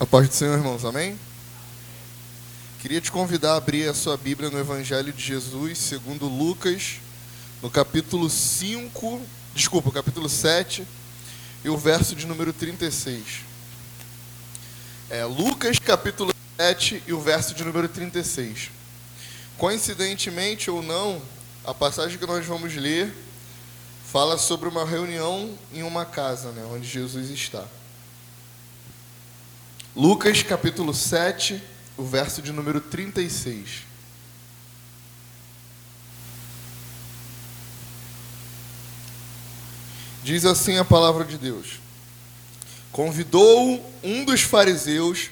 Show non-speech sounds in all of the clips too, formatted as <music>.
A paz do Senhor, irmãos, amém? Queria te convidar a abrir a sua Bíblia no Evangelho de Jesus, segundo Lucas, no capítulo 5, desculpa, capítulo 7, e o verso de número 36. É, Lucas, capítulo 7, e o verso de número 36. Coincidentemente ou não, a passagem que nós vamos ler fala sobre uma reunião em uma casa, né, onde Jesus está. Lucas capítulo 7, o verso de número 36. Diz assim a palavra de Deus: Convidou um dos fariseus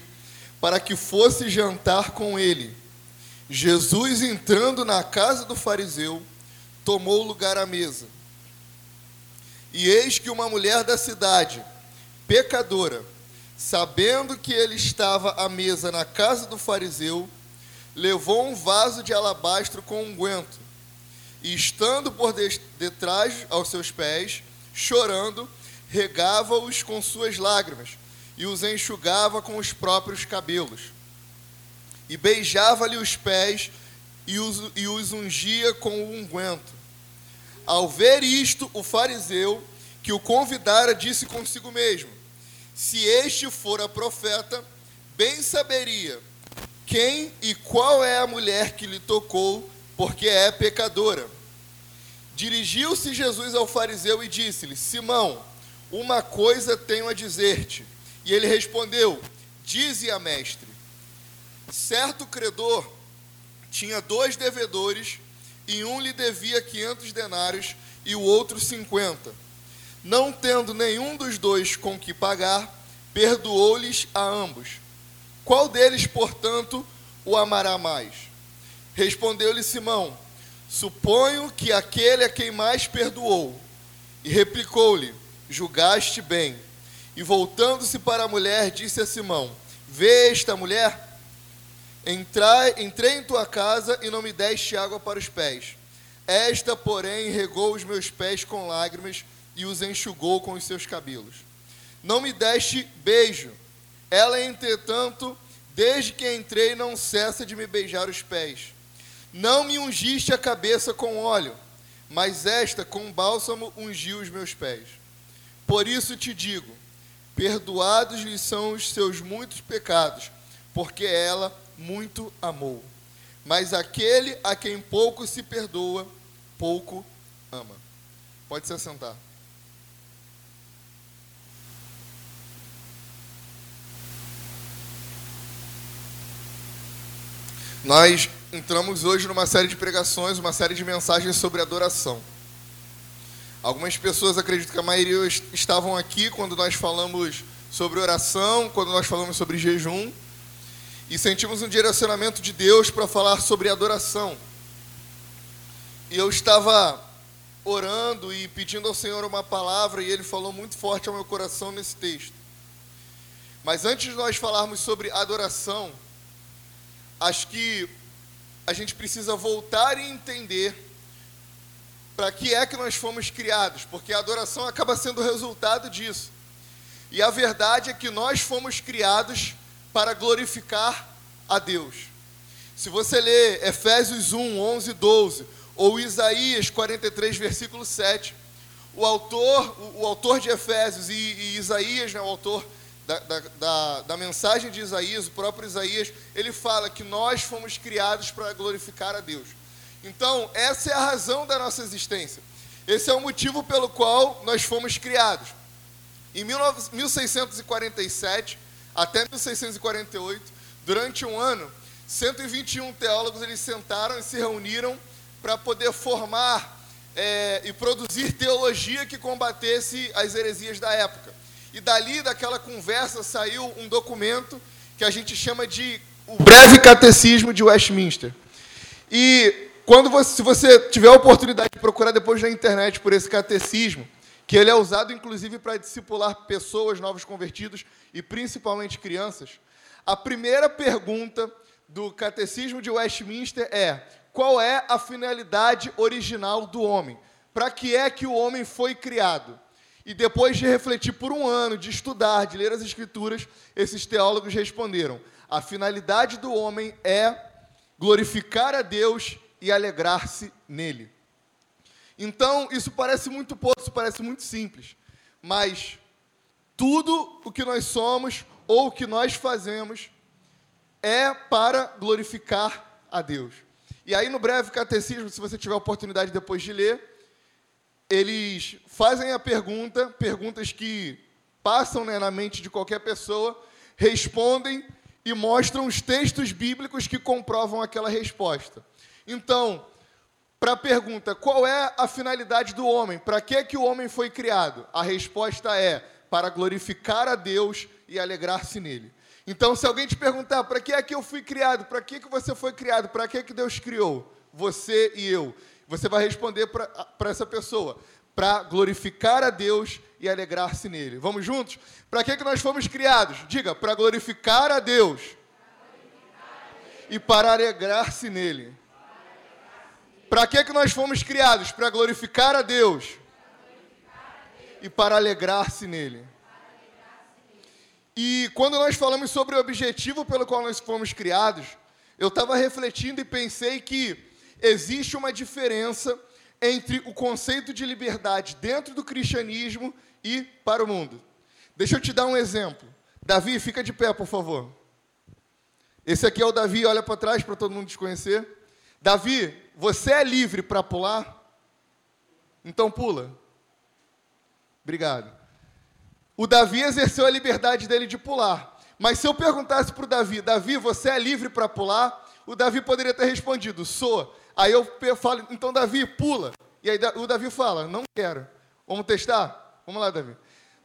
para que fosse jantar com ele. Jesus, entrando na casa do fariseu, tomou lugar à mesa. E eis que uma mulher da cidade, pecadora, sabendo que ele estava à mesa na casa do fariseu, levou um vaso de alabastro com unguento, e estando por detrás aos seus pés, chorando, regava-os com suas lágrimas e os enxugava com os próprios cabelos. E beijava-lhe os pés e os, e os ungia com o unguento. Ao ver isto, o fariseu que o convidara disse consigo mesmo: se este fora profeta, bem saberia quem e qual é a mulher que lhe tocou, porque é pecadora. Dirigiu-se Jesus ao fariseu e disse-lhe: Simão, uma coisa tenho a dizer-te. E ele respondeu: Dize a mestre. Certo credor tinha dois devedores, e um lhe devia quinhentos denários e o outro cinquenta. Não tendo nenhum dos dois com que pagar, perdoou-lhes a ambos. Qual deles, portanto, o amará mais? Respondeu-lhe Simão: Suponho que aquele a quem mais perdoou. E replicou-lhe: Julgaste bem. E voltando-se para a mulher, disse a Simão: Vê esta mulher? Entrai, entrei em tua casa e não me deste água para os pés. Esta, porém, regou os meus pés com lágrimas e os enxugou com os seus cabelos. Não me deste beijo. Ela, entretanto, desde que entrei, não cessa de me beijar os pés. Não me ungiste a cabeça com óleo, mas esta com bálsamo ungiu os meus pés. Por isso te digo: perdoados lhe são os seus muitos pecados, porque ela muito amou. Mas aquele a quem pouco se perdoa, pouco ama. Pode se assentar. Nós entramos hoje numa série de pregações, uma série de mensagens sobre adoração. Algumas pessoas acreditam que a maioria estavam aqui quando nós falamos sobre oração, quando nós falamos sobre jejum, e sentimos um direcionamento de Deus para falar sobre adoração. E eu estava orando e pedindo ao Senhor uma palavra, e Ele falou muito forte ao meu coração nesse texto. Mas antes de nós falarmos sobre adoração, acho que a gente precisa voltar e entender para que é que nós fomos criados, porque a adoração acaba sendo o resultado disso. E a verdade é que nós fomos criados para glorificar a Deus. Se você ler Efésios 1, 11 e 12, ou Isaías 43, versículo 7, o autor, o, o autor de Efésios e, e Isaías, né, o autor da, da, da, da, mensagem de Isaías, o próprio Isaías, ele fala que nós fomos criados para glorificar a Deus. Então, essa é a razão da nossa existência. Esse é o motivo pelo qual nós fomos criados. Em 1647 até 1648, durante um ano, 121 teólogos eles sentaram e se reuniram para poder formar é, e produzir teologia que combatesse as heresias da época. E dali, daquela conversa, saiu um documento que a gente chama de o Breve Catecismo de Westminster. E quando você, se você tiver a oportunidade de procurar depois na internet por esse catecismo, que ele é usado inclusive para discipular pessoas, novos convertidos e principalmente crianças, a primeira pergunta do Catecismo de Westminster é: qual é a finalidade original do homem? Para que é que o homem foi criado? E depois de refletir por um ano, de estudar, de ler as Escrituras, esses teólogos responderam: a finalidade do homem é glorificar a Deus e alegrar-se nele. Então, isso parece muito pouco, isso parece muito simples, mas tudo o que nós somos ou o que nós fazemos é para glorificar a Deus. E aí, no breve catecismo, se você tiver oportunidade depois de ler, eles fazem a pergunta, perguntas que passam né, na mente de qualquer pessoa, respondem e mostram os textos bíblicos que comprovam aquela resposta. Então, para a pergunta, qual é a finalidade do homem? Para que, que o homem foi criado? A resposta é para glorificar a Deus e alegrar-se nele. Então, se alguém te perguntar, para que é que eu fui criado? Para que, que você foi criado? Para que, que Deus criou? Você e eu. Você vai responder para essa pessoa, para glorificar a Deus e alegrar-se nele. Vamos juntos? Para que, que nós fomos criados? Diga, para glorificar a Deus e para alegrar-se nele. Para que, que nós fomos criados? Para glorificar a Deus e para alegrar-se nele. E quando nós falamos sobre o objetivo pelo qual nós fomos criados, eu estava refletindo e pensei que existe uma diferença entre o conceito de liberdade dentro do cristianismo e para o mundo. Deixa eu te dar um exemplo. Davi, fica de pé, por favor. Esse aqui é o Davi, olha para trás para todo mundo te conhecer. Davi, você é livre para pular? Então pula. Obrigado. O Davi exerceu a liberdade dele de pular. Mas se eu perguntasse para o Davi, Davi, você é livre para pular? O Davi poderia ter respondido, sou. Aí eu falo, então Davi, pula. E aí o Davi fala, não quero. Vamos testar? Vamos lá, Davi.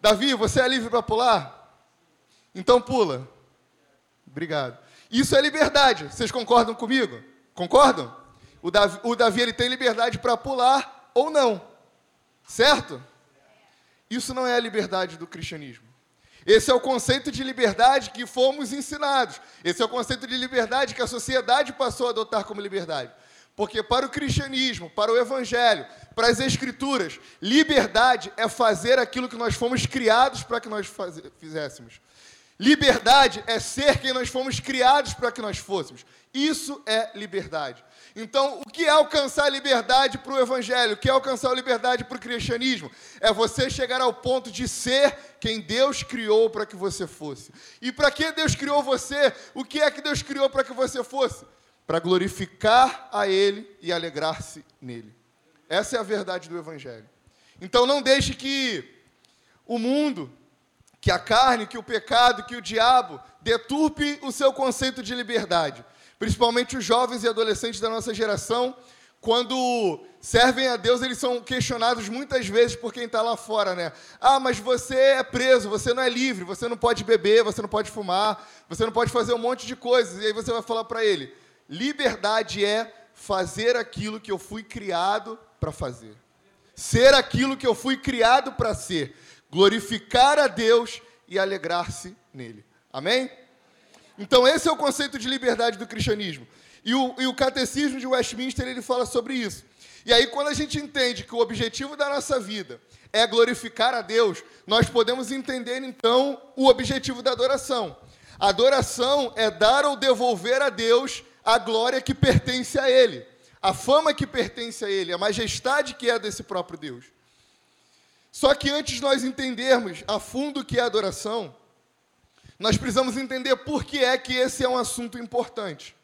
Davi, você é livre para pular? Então pula. Obrigado. Isso é liberdade. Vocês concordam comigo? Concordam? O Davi, o Davi ele tem liberdade para pular ou não. Certo? Isso não é a liberdade do cristianismo. Esse é o conceito de liberdade que fomos ensinados. Esse é o conceito de liberdade que a sociedade passou a adotar como liberdade. Porque para o cristianismo, para o evangelho, para as escrituras, liberdade é fazer aquilo que nós fomos criados para que nós faz... fizéssemos. Liberdade é ser quem nós fomos criados para que nós fôssemos. Isso é liberdade. Então, o que é alcançar liberdade para o Evangelho? O que é alcançar liberdade para o cristianismo? É você chegar ao ponto de ser quem Deus criou para que você fosse. E para que Deus criou você? O que é que Deus criou para que você fosse? Para glorificar a Ele e alegrar-se nele. Essa é a verdade do Evangelho. Então, não deixe que o mundo, que a carne, que o pecado, que o diabo deturpe o seu conceito de liberdade principalmente os jovens e adolescentes da nossa geração, quando servem a Deus, eles são questionados muitas vezes por quem está lá fora, né? Ah, mas você é preso, você não é livre, você não pode beber, você não pode fumar, você não pode fazer um monte de coisas. E aí você vai falar para ele: liberdade é fazer aquilo que eu fui criado para fazer, ser aquilo que eu fui criado para ser, glorificar a Deus e alegrar-se nele. Amém? Então, esse é o conceito de liberdade do cristianismo. E o, e o catecismo de Westminster ele fala sobre isso. E aí, quando a gente entende que o objetivo da nossa vida é glorificar a Deus, nós podemos entender então o objetivo da adoração. A adoração é dar ou devolver a Deus a glória que pertence a Ele, a fama que pertence a Ele, a majestade que é desse próprio Deus. Só que antes nós entendermos a fundo o que é adoração, nós precisamos entender por que é que esse é um assunto importante.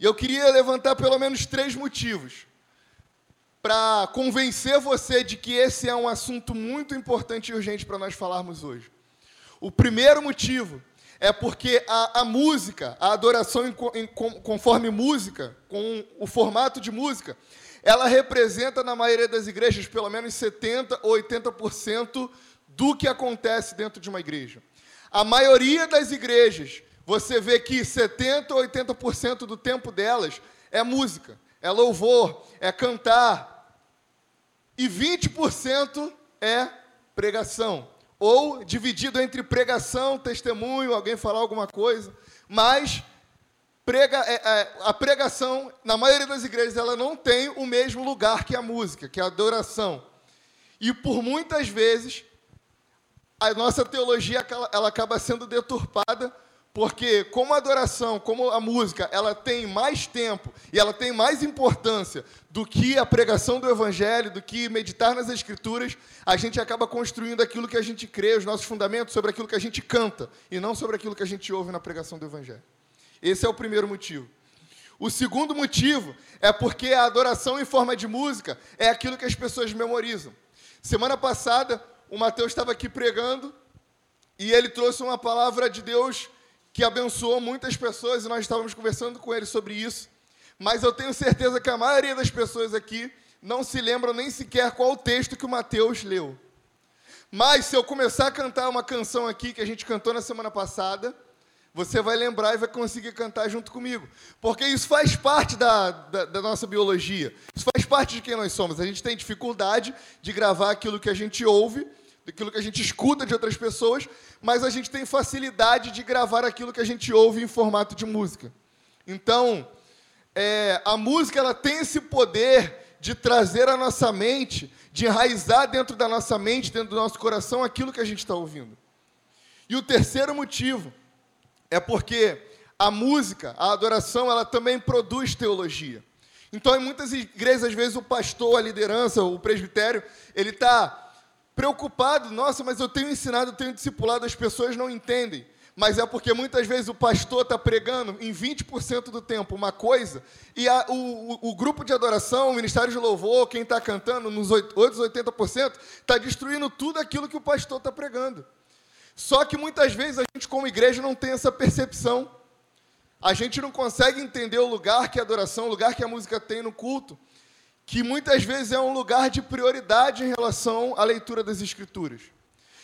E eu queria levantar pelo menos três motivos para convencer você de que esse é um assunto muito importante e urgente para nós falarmos hoje. O primeiro motivo é porque a, a música, a adoração em, em, conforme música, com o formato de música, ela representa, na maioria das igrejas, pelo menos 70% ou 80% do que acontece dentro de uma igreja. A maioria das igrejas, você vê que 70% ou 80% do tempo delas é música, é louvor, é cantar. E 20% é pregação. Ou dividido entre pregação, testemunho, alguém falar alguma coisa. Mas prega, é, é, a pregação, na maioria das igrejas, ela não tem o mesmo lugar que a música, que a adoração. E por muitas vezes a nossa teologia ela acaba sendo deturpada porque como a adoração, como a música, ela tem mais tempo e ela tem mais importância do que a pregação do evangelho, do que meditar nas escrituras, a gente acaba construindo aquilo que a gente crê, os nossos fundamentos sobre aquilo que a gente canta e não sobre aquilo que a gente ouve na pregação do evangelho. Esse é o primeiro motivo. O segundo motivo é porque a adoração em forma de música é aquilo que as pessoas memorizam. Semana passada, o Mateus estava aqui pregando e ele trouxe uma palavra de Deus que abençoou muitas pessoas e nós estávamos conversando com ele sobre isso. Mas eu tenho certeza que a maioria das pessoas aqui não se lembram nem sequer qual o texto que o Mateus leu. Mas se eu começar a cantar uma canção aqui que a gente cantou na semana passada, você vai lembrar e vai conseguir cantar junto comigo. Porque isso faz parte da, da, da, nossa biologia. Isso faz parte de quem nós somos. A gente tem dificuldade de gravar aquilo que a gente ouve daquilo que a gente escuta de outras pessoas, mas a gente tem facilidade de gravar aquilo que a gente ouve em formato de música. Então, é, a música ela tem esse poder de trazer à nossa mente, de enraizar dentro da nossa mente, dentro do nosso coração, aquilo que a gente está ouvindo. E o terceiro motivo é porque a música, a adoração, ela também produz teologia. Então, em muitas igrejas, às vezes, o pastor, a liderança, o presbitério, ele está preocupado, nossa, mas eu tenho ensinado, eu tenho discipulado, as pessoas não entendem. Mas é porque muitas vezes o pastor está pregando em 20% do tempo uma coisa, e a, o, o, grupo de adoração, o ministério de louvor, quem está cantando, nos outros 80%, está destruindo tudo aquilo que o pastor está pregando. Só que muitas vezes a gente, como igreja, não tem essa percepção. A gente não consegue entender o lugar que a adoração, o lugar que a música tem no culto que muitas vezes é um lugar de prioridade em relação à leitura das Escrituras.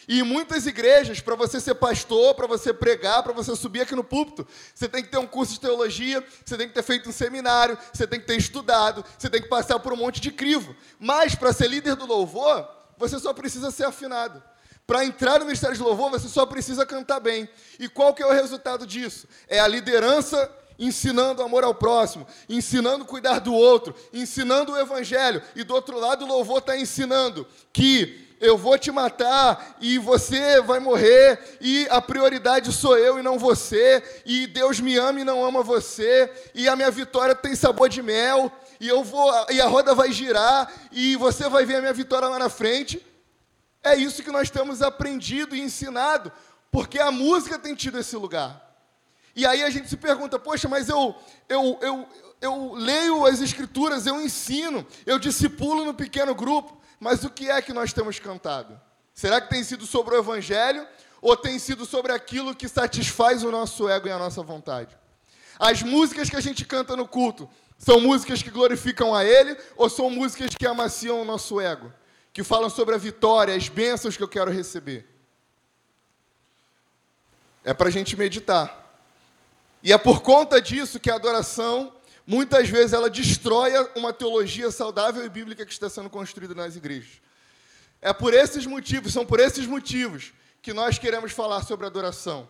E muitas igrejas, para você ser pastor, para você pregar, para você subir aqui no púlpito, você tem que ter um curso de teologia, você tem que ter feito um seminário, você tem que ter estudado, você tem que passar por um monte de crivo. Mas para ser líder do louvor, você só precisa ser afinado. Para entrar no ministério de louvor, você só precisa cantar bem. E qual que é o resultado disso? É a liderança ensinando amor ao próximo, ensinando cuidar do outro, ensinando o evangelho, e do outro lado o louvor está ensinando que eu vou te matar e você vai morrer, e a prioridade sou eu e não você, e Deus me ama e não ama você, e a minha vitória tem sabor de mel, e eu vou e a roda vai girar e você vai ver a minha vitória lá na frente. É isso que nós temos aprendido e ensinado, porque a música tem tido esse lugar. E aí a gente se pergunta, poxa, mas eu, eu, eu, eu leio as escrituras, eu ensino, eu discipulo no pequeno grupo, mas o que é que nós temos cantado? Será que tem sido sobre o evangelho ou tem sido sobre aquilo que satisfaz o nosso ego e a nossa vontade? As músicas que a gente canta no culto são músicas que glorificam a Ele ou são músicas que amaciam o nosso ego? Que falam sobre a vitória, as bênçãos que eu quero receber? É para a gente meditar. E é por conta disso que a adoração, muitas vezes, ela destrói uma teologia saudável e bíblica que está sendo construída nas igrejas. É por esses motivos, são por esses motivos que nós queremos falar sobre adoração.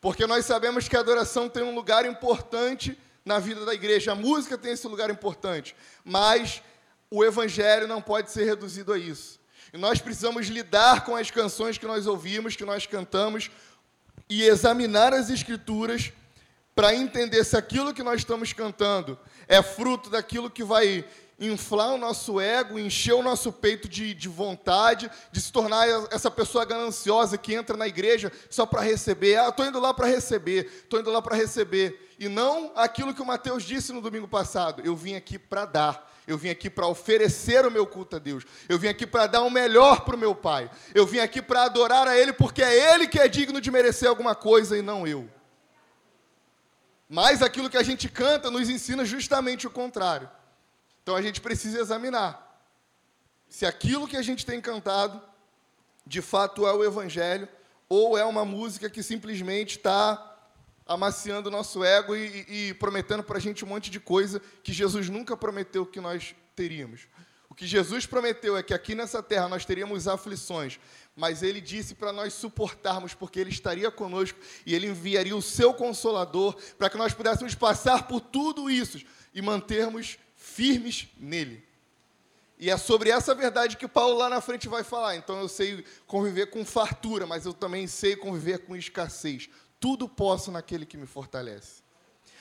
Porque nós sabemos que a adoração tem um lugar importante na vida da igreja. A música tem esse lugar importante, mas o evangelho não pode ser reduzido a isso. E nós precisamos lidar com as canções que nós ouvimos, que nós cantamos, e examinar as escrituras para entender se aquilo que nós estamos cantando é fruto daquilo que vai inflar o nosso ego, encher o nosso peito de, de vontade, de se tornar essa pessoa gananciosa que entra na igreja só para receber. Ah, estou indo lá para receber, estou indo lá para receber. E não aquilo que o Mateus disse no domingo passado: eu vim aqui para dar. Eu vim aqui para oferecer o meu culto a Deus. Eu vim aqui para dar o melhor para o meu Pai. Eu vim aqui para adorar a Ele, porque é Ele que é digno de merecer alguma coisa e não eu. Mas aquilo que a gente canta nos ensina justamente o contrário. Então a gente precisa examinar se aquilo que a gente tem cantado de fato é o Evangelho ou é uma música que simplesmente está amaciando o nosso ego e, e prometendo para a gente um monte de coisa que Jesus nunca prometeu que nós teríamos. O que Jesus prometeu é que aqui nessa terra nós teríamos aflições, mas ele disse para nós suportarmos, porque ele estaria conosco e ele enviaria o seu consolador para que nós pudéssemos passar por tudo isso e mantermos firmes nele. E é sobre essa verdade que Paulo lá na frente vai falar. Então eu sei conviver com fartura, mas eu também sei conviver com escassez. Tudo posso naquele que me fortalece.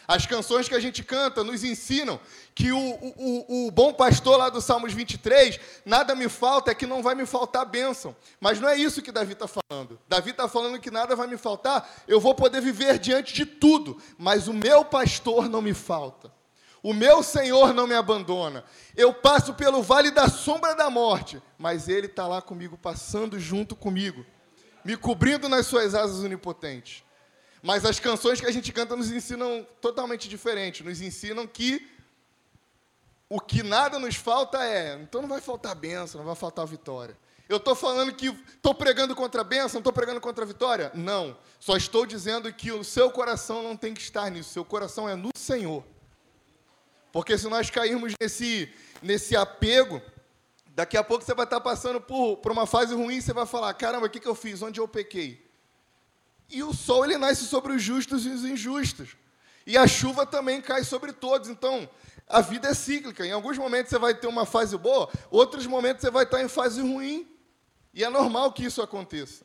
As canções que a gente canta nos ensinam que o, o, o, bom pastor lá do Salmos 23, nada me falta, é que não vai me faltar bênção. Mas não é isso que Davi está falando. Davi está falando que nada vai me faltar, eu vou poder viver diante de tudo, mas o meu pastor não me falta. O meu Senhor não me abandona. Eu passo pelo vale da sombra da morte, mas Ele está lá comigo, passando junto comigo, me cobrindo nas suas asas onipotentes. Mas as canções que a gente canta nos ensinam totalmente diferente. Nos ensinam que o que nada nos falta é. Então não vai faltar bênção, não vai faltar vitória. Eu estou falando que estou pregando contra a bênção, estou pregando contra a vitória? Não. Só estou dizendo que o seu coração não tem que estar nisso. Seu coração é no Senhor. Porque se nós cairmos nesse, nesse apego, daqui a pouco você vai estar passando por, por uma fase ruim e você vai falar: caramba, o que, que eu fiz? Onde eu pequei? E o sol ele nasce sobre os justos e os injustos. E a chuva também cai sobre todos. Então, a vida é cíclica. Em alguns momentos você vai ter uma fase boa, outros momentos você vai estar em fase ruim. E é normal que isso aconteça.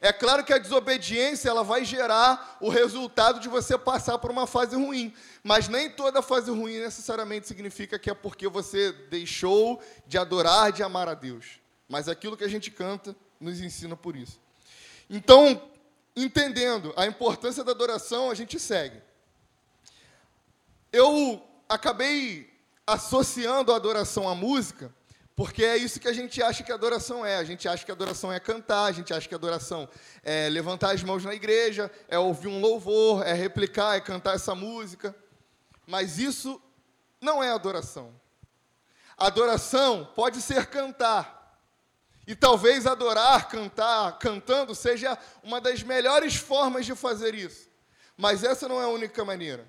É claro que a desobediência ela vai gerar o resultado de você passar por uma fase ruim, mas nem toda fase ruim necessariamente significa que é porque você deixou de adorar, de amar a Deus. Mas aquilo que a gente canta nos ensina por isso. Então, entendendo a importância da adoração, a gente segue. Eu acabei associando a adoração à música porque é isso que a gente acha que adoração é. A gente acha que adoração é cantar, a gente acha que adoração é levantar as mãos na igreja, é ouvir um louvor, é replicar, é cantar essa música. Mas isso não é adoração. Adoração pode ser cantar. E talvez adorar, cantar, cantando seja uma das melhores formas de fazer isso. Mas essa não é a única maneira.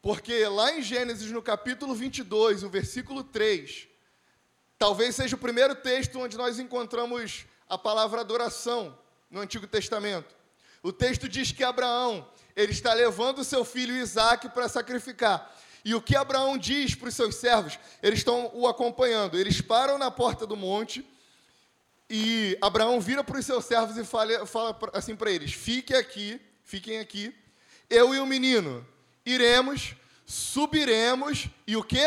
Porque lá em Gênesis, no capítulo 22, o versículo 3, Talvez seja o primeiro texto onde nós encontramos a palavra adoração no Antigo Testamento. O texto diz que Abraão, ele está levando seu filho Isaac para sacrificar. E o que Abraão diz para os seus servos? Eles estão o acompanhando. Eles param na porta do monte e Abraão vira para os seus servos e fala, fala assim para eles: Fiquem aqui, fiquem aqui. Eu e o menino iremos, subiremos e o que?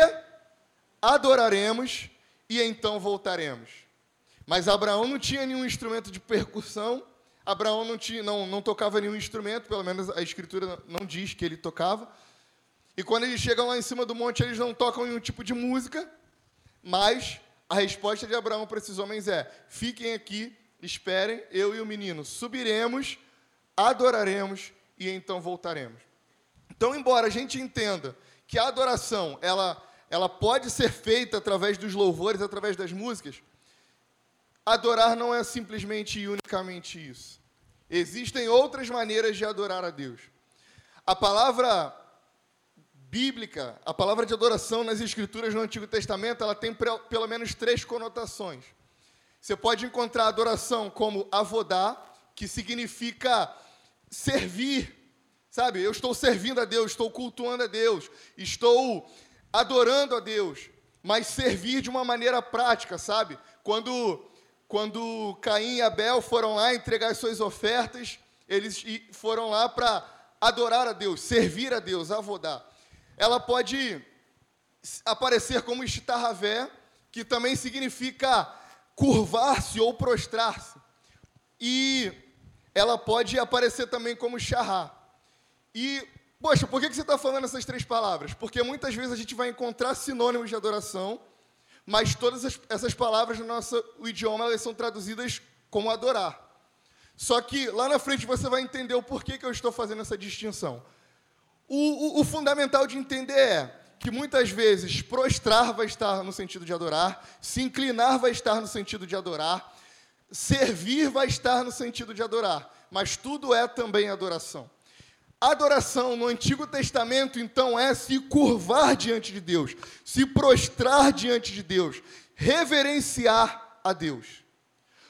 Adoraremos e então voltaremos. Mas Abraão não tinha nenhum instrumento de percussão, Abraão não, tinha, não, não tocava nenhum instrumento, pelo menos a Escritura não diz que ele tocava. E quando eles chegam lá em cima do monte, eles não tocam nenhum tipo de música, mas a resposta de Abraão para esses homens é: fiquem aqui, esperem, eu e o menino subiremos, adoraremos e então voltaremos. Então, embora a gente entenda que a adoração ela ela pode ser feita através dos louvores, através das músicas. Adorar não é simplesmente e unicamente isso. Existem outras maneiras de adorar a Deus. A palavra bíblica, a palavra de adoração nas escrituras no Antigo Testamento, ela tem pelo menos três conotações. Você pode encontrar adoração como avodá, que significa servir, sabe? Eu estou servindo a Deus, estou cultuando a Deus, estou adorando a Deus, mas servir de uma maneira prática, sabe? Quando, quando Caim e Abel foram lá entregar as suas ofertas, eles foram lá para adorar a Deus, servir a Deus, avodar. Ela pode aparecer como estitarravé, que também significa curvar-se ou prostrar-se. E ela pode aparecer também como charrar. E Poxa, por que você está falando essas três palavras? Porque muitas vezes a gente vai encontrar sinônimos de adoração, mas todas essas palavras no nosso idioma elas são traduzidas como adorar. Só que lá na frente você vai entender o porquê que eu estou fazendo essa distinção. O, o, o fundamental de entender é que muitas vezes prostrar vai estar no sentido de adorar, se inclinar vai estar no sentido de adorar, servir vai estar no sentido de adorar, mas tudo é também adoração. Adoração no Antigo Testamento, então, é se curvar diante de Deus, se prostrar diante de Deus, reverenciar a Deus.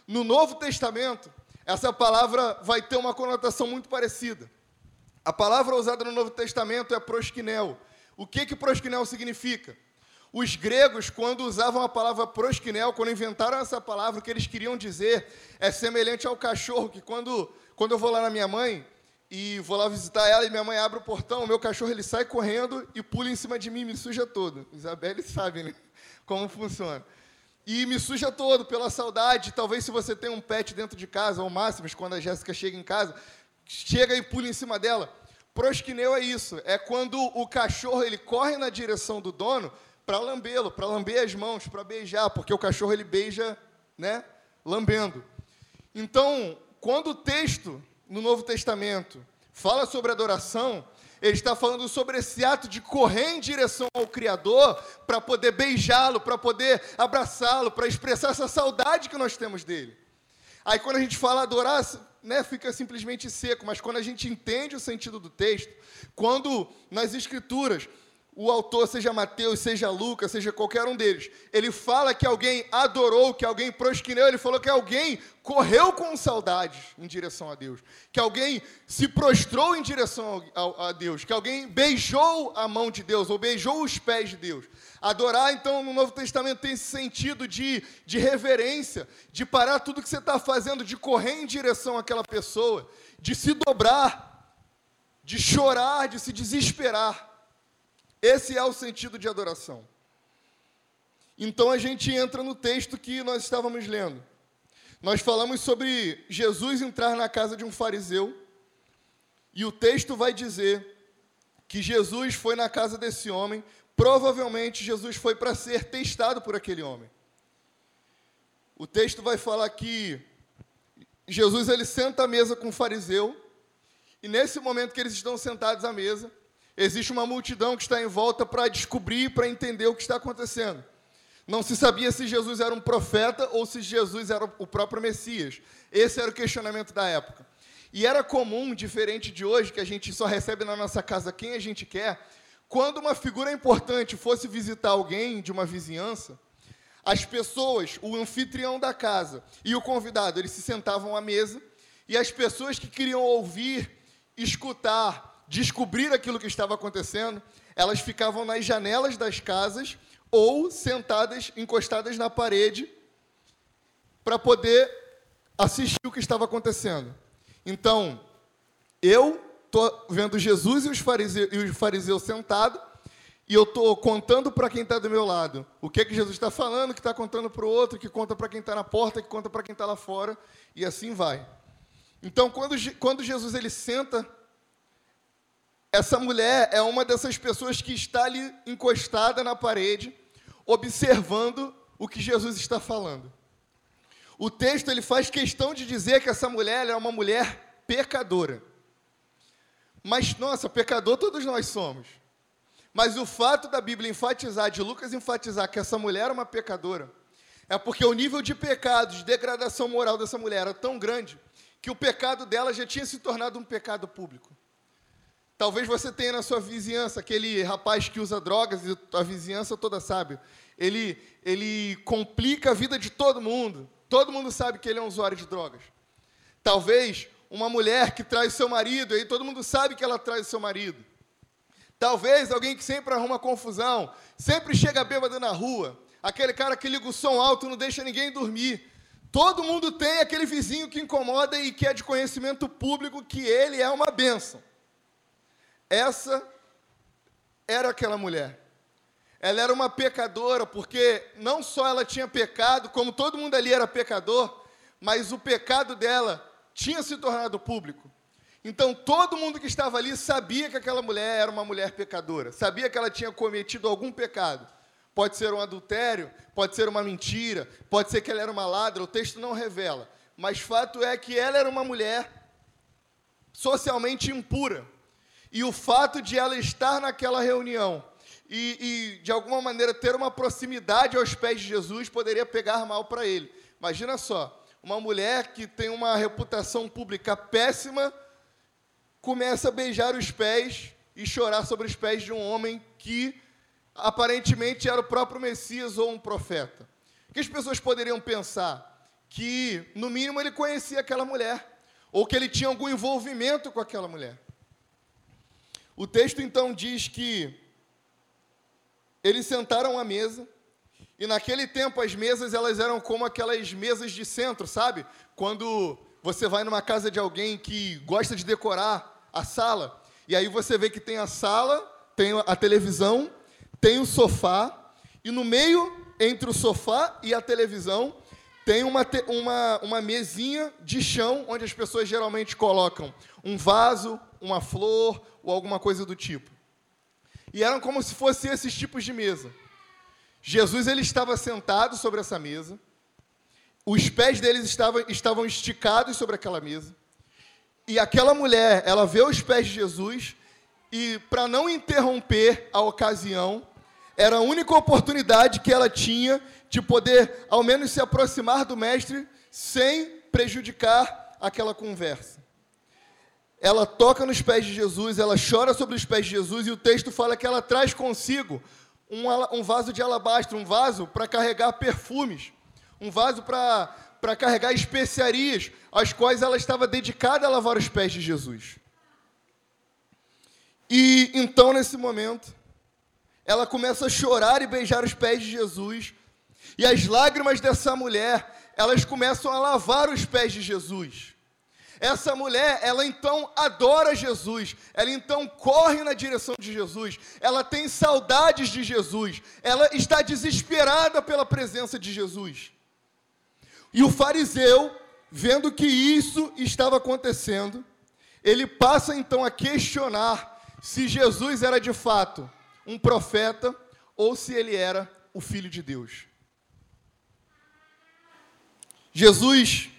No Novo Testamento, essa palavra vai ter uma conotação muito parecida. A palavra usada no Novo Testamento é prosquinel. O que que prosquinel significa? Os gregos, quando usavam a palavra proskinel, quando inventaram essa palavra, o que eles queriam dizer é semelhante ao cachorro, que quando, quando eu vou lá na minha mãe e vou lá visitar ela e minha mãe abre o portão, o meu cachorro ele sai correndo e pula em cima de mim, me suja todo. Isabelle sabe, né? Como funciona. E me suja todo pela saudade. Talvez se você tem um pet dentro de casa, ou máximos, quando a Jéssica chega em casa, chega e pula em cima dela. Prosquineu é isso, é quando o cachorro ele corre na direção do dono para lambê-lo, para lamber as mãos, para beijar, porque o cachorro ele beija, né, lambendo. Então, quando o texto no Novo Testamento fala sobre adoração, ele está falando sobre esse ato de correr em direção ao Criador para poder beijá-lo, para poder abraçá-lo, para expressar essa saudade que nós temos dele. Aí quando a gente fala adorar, né, fica simplesmente seco, mas quando a gente entende o sentido do texto, quando nas escrituras o autor, seja Mateus, seja Lucas, seja qualquer um deles, ele fala que alguém adorou, que alguém prosquinou, ele falou que alguém correu com saudades em direção a Deus, que alguém se prostrou em direção a Deus, que alguém beijou a mão de Deus, ou beijou os pés de Deus. Adorar, então, no Novo Testamento tem esse sentido de, de reverência, de parar tudo que você está fazendo, de correr em direção àquela pessoa, de se dobrar, de chorar, de se desesperar. Esse é o sentido de adoração. Então a gente entra no texto que nós estávamos lendo. Nós falamos sobre Jesus entrar na casa de um fariseu, e o texto vai dizer que Jesus foi na casa desse homem, provavelmente Jesus foi para ser testado por aquele homem. O texto vai falar que Jesus ele senta à mesa com o fariseu, e nesse momento que eles estão sentados à mesa, Existe uma multidão que está em volta para descobrir, para entender o que está acontecendo. Não se sabia se Jesus era um profeta ou se Jesus era o próprio Messias. Esse era o questionamento da época. E era comum, diferente de hoje, que a gente só recebe na nossa casa quem a gente quer, quando uma figura importante fosse visitar alguém de uma vizinhança, as pessoas, o anfitrião da casa e o convidado, eles se sentavam à mesa e as pessoas que queriam ouvir, escutar, descobrir aquilo que estava acontecendo, elas ficavam nas janelas das casas ou sentadas, encostadas na parede, para poder assistir o que estava acontecendo. Então, eu estou vendo Jesus e os fariseus, e os fariseus sentados, e eu estou contando para quem está do meu lado o que, é que Jesus está falando, que está contando para o outro, que conta para quem está na porta, que conta para quem está lá fora, e assim vai. Então, quando, quando Jesus ele senta essa mulher é uma dessas pessoas que está ali encostada na parede, observando o que Jesus está falando. O texto ele faz questão de dizer que essa mulher é uma mulher pecadora. Mas, nossa, pecador todos nós somos. Mas o fato da Bíblia enfatizar, de Lucas enfatizar que essa mulher é uma pecadora, é porque o nível de pecado, de degradação moral dessa mulher era tão grande que o pecado dela já tinha se tornado um pecado público. Talvez você tenha na sua vizinhança aquele rapaz que usa drogas e a vizinhança toda sabe. Ele, ele complica a vida de todo mundo. Todo mundo sabe que ele é um usuário de drogas. Talvez uma mulher que traz seu marido, e aí todo mundo sabe que ela traz seu marido. Talvez alguém que sempre arruma confusão, sempre chega bêbado na rua, aquele cara que liga o som alto e não deixa ninguém dormir. Todo mundo tem aquele vizinho que incomoda e que é de conhecimento público que ele é uma bênção. Essa era aquela mulher. Ela era uma pecadora, porque não só ela tinha pecado, como todo mundo ali era pecador, mas o pecado dela tinha se tornado público. Então todo mundo que estava ali sabia que aquela mulher era uma mulher pecadora, sabia que ela tinha cometido algum pecado. Pode ser um adultério, pode ser uma mentira, pode ser que ela era uma ladra, o texto não revela. Mas fato é que ela era uma mulher socialmente impura. E o fato de ela estar naquela reunião e, e, de alguma maneira ter uma proximidade aos pés de Jesus poderia pegar mal para ele. Imagina só, uma mulher que tem uma reputação pública péssima começa a beijar os pés e chorar sobre os pés de um homem que aparentemente era o próprio Messias ou um profeta. O que as pessoas poderiam pensar? Que, no mínimo, ele conhecia aquela mulher, ou que ele tinha algum envolvimento com aquela mulher. O texto então diz que eles sentaram à mesa, e naquele tempo as mesas elas eram como aquelas mesas de centro, sabe? Quando você vai numa casa de alguém que gosta de decorar a sala, e aí você vê que tem a sala, tem a televisão, tem o sofá, e no meio, entre o sofá e a televisão, tem uma, uma, uma mesinha de chão onde as pessoas geralmente colocam um vaso, uma flor ou alguma coisa do tipo. E eram como se fossem esses tipos de mesa. Jesus ele estava sentado sobre essa mesa, os pés deles estavam, estavam esticados sobre aquela mesa, e aquela mulher, ela vê os pés de Jesus, e para não interromper a ocasião, era a única oportunidade que ela tinha de poder, ao menos, se aproximar do Mestre sem prejudicar aquela conversa. Ela toca nos pés de Jesus, ela chora sobre os pés de Jesus, e o texto fala que ela traz consigo um, um vaso de alabastro, um vaso para carregar perfumes, um vaso para carregar especiarias, às quais ela estava dedicada a lavar os pés de Jesus. E então, nesse momento, ela começa a chorar e beijar os pés de Jesus, e as lágrimas dessa mulher, elas começam a lavar os pés de Jesus. Essa mulher, ela então adora Jesus, ela então corre na direção de Jesus, ela tem saudades de Jesus, ela está desesperada pela presença de Jesus. E o fariseu, vendo que isso estava acontecendo, ele passa então a questionar se Jesus era de fato um profeta ou se ele era o filho de Deus. Jesus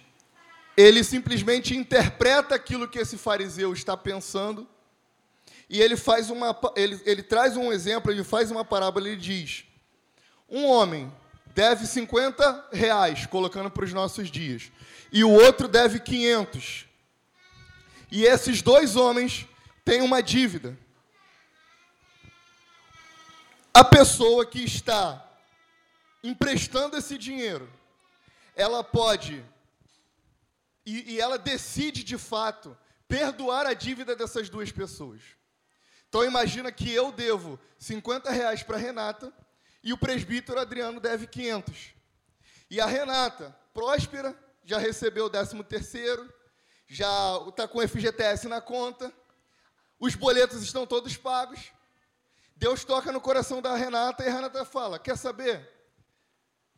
ele simplesmente interpreta aquilo que esse fariseu está pensando e ele faz uma ele, ele traz um exemplo, ele faz uma parábola, ele diz: um homem deve 50 reais, colocando para os nossos dias, e o outro deve 500. E esses dois homens têm uma dívida. A pessoa que está emprestando esse dinheiro, ela pode e, e ela decide de fato perdoar a dívida dessas duas pessoas. Então imagina que eu devo 50 reais para Renata e o presbítero Adriano deve 500. E a Renata, próspera, já recebeu o 13 terceiro, já está com o FGTS na conta, os boletos estão todos pagos. Deus toca no coração da Renata e a Renata fala: Quer saber?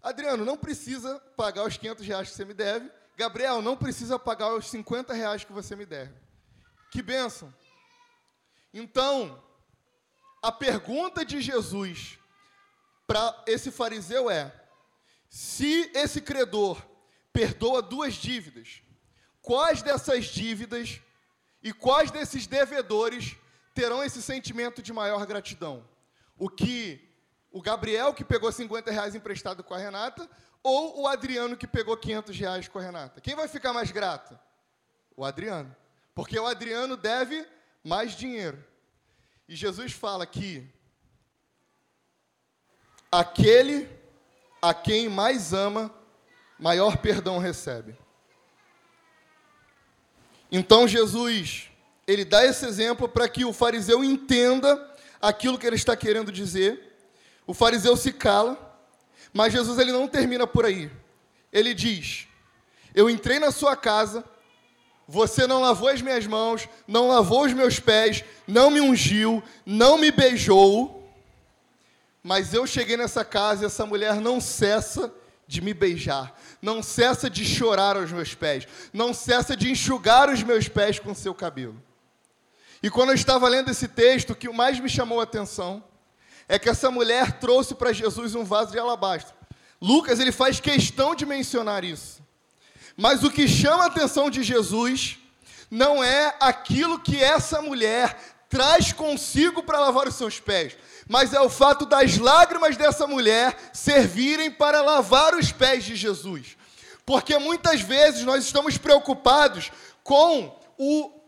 Adriano, não precisa pagar os 500 reais que você me deve, Gabriel, não precisa pagar os 50 reais que você me der. Que bênção. Então, a pergunta de Jesus para esse fariseu é: se esse credor perdoa duas dívidas, quais dessas dívidas e quais desses devedores terão esse sentimento de maior gratidão? O que o Gabriel, que pegou 50 reais emprestado com a Renata, ou o Adriano que pegou 500 reais com a Renata? Quem vai ficar mais grato? O Adriano. Porque o Adriano deve mais dinheiro. E Jesus fala que aquele a quem mais ama, maior perdão recebe. Então Jesus, ele dá esse exemplo para que o fariseu entenda aquilo que ele está querendo dizer. O fariseu se cala mas Jesus ele não termina por aí. Ele diz: Eu entrei na sua casa, você não lavou as minhas mãos, não lavou os meus pés, não me ungiu, não me beijou, mas eu cheguei nessa casa e essa mulher não cessa de me beijar, não cessa de chorar aos meus pés, não cessa de enxugar os meus pés com seu cabelo. E quando eu estava lendo esse texto, o que mais me chamou a atenção é que essa mulher trouxe para Jesus um vaso de alabastro. Lucas ele faz questão de mencionar isso. Mas o que chama a atenção de Jesus não é aquilo que essa mulher traz consigo para lavar os seus pés, mas é o fato das lágrimas dessa mulher servirem para lavar os pés de Jesus. Porque muitas vezes nós estamos preocupados com o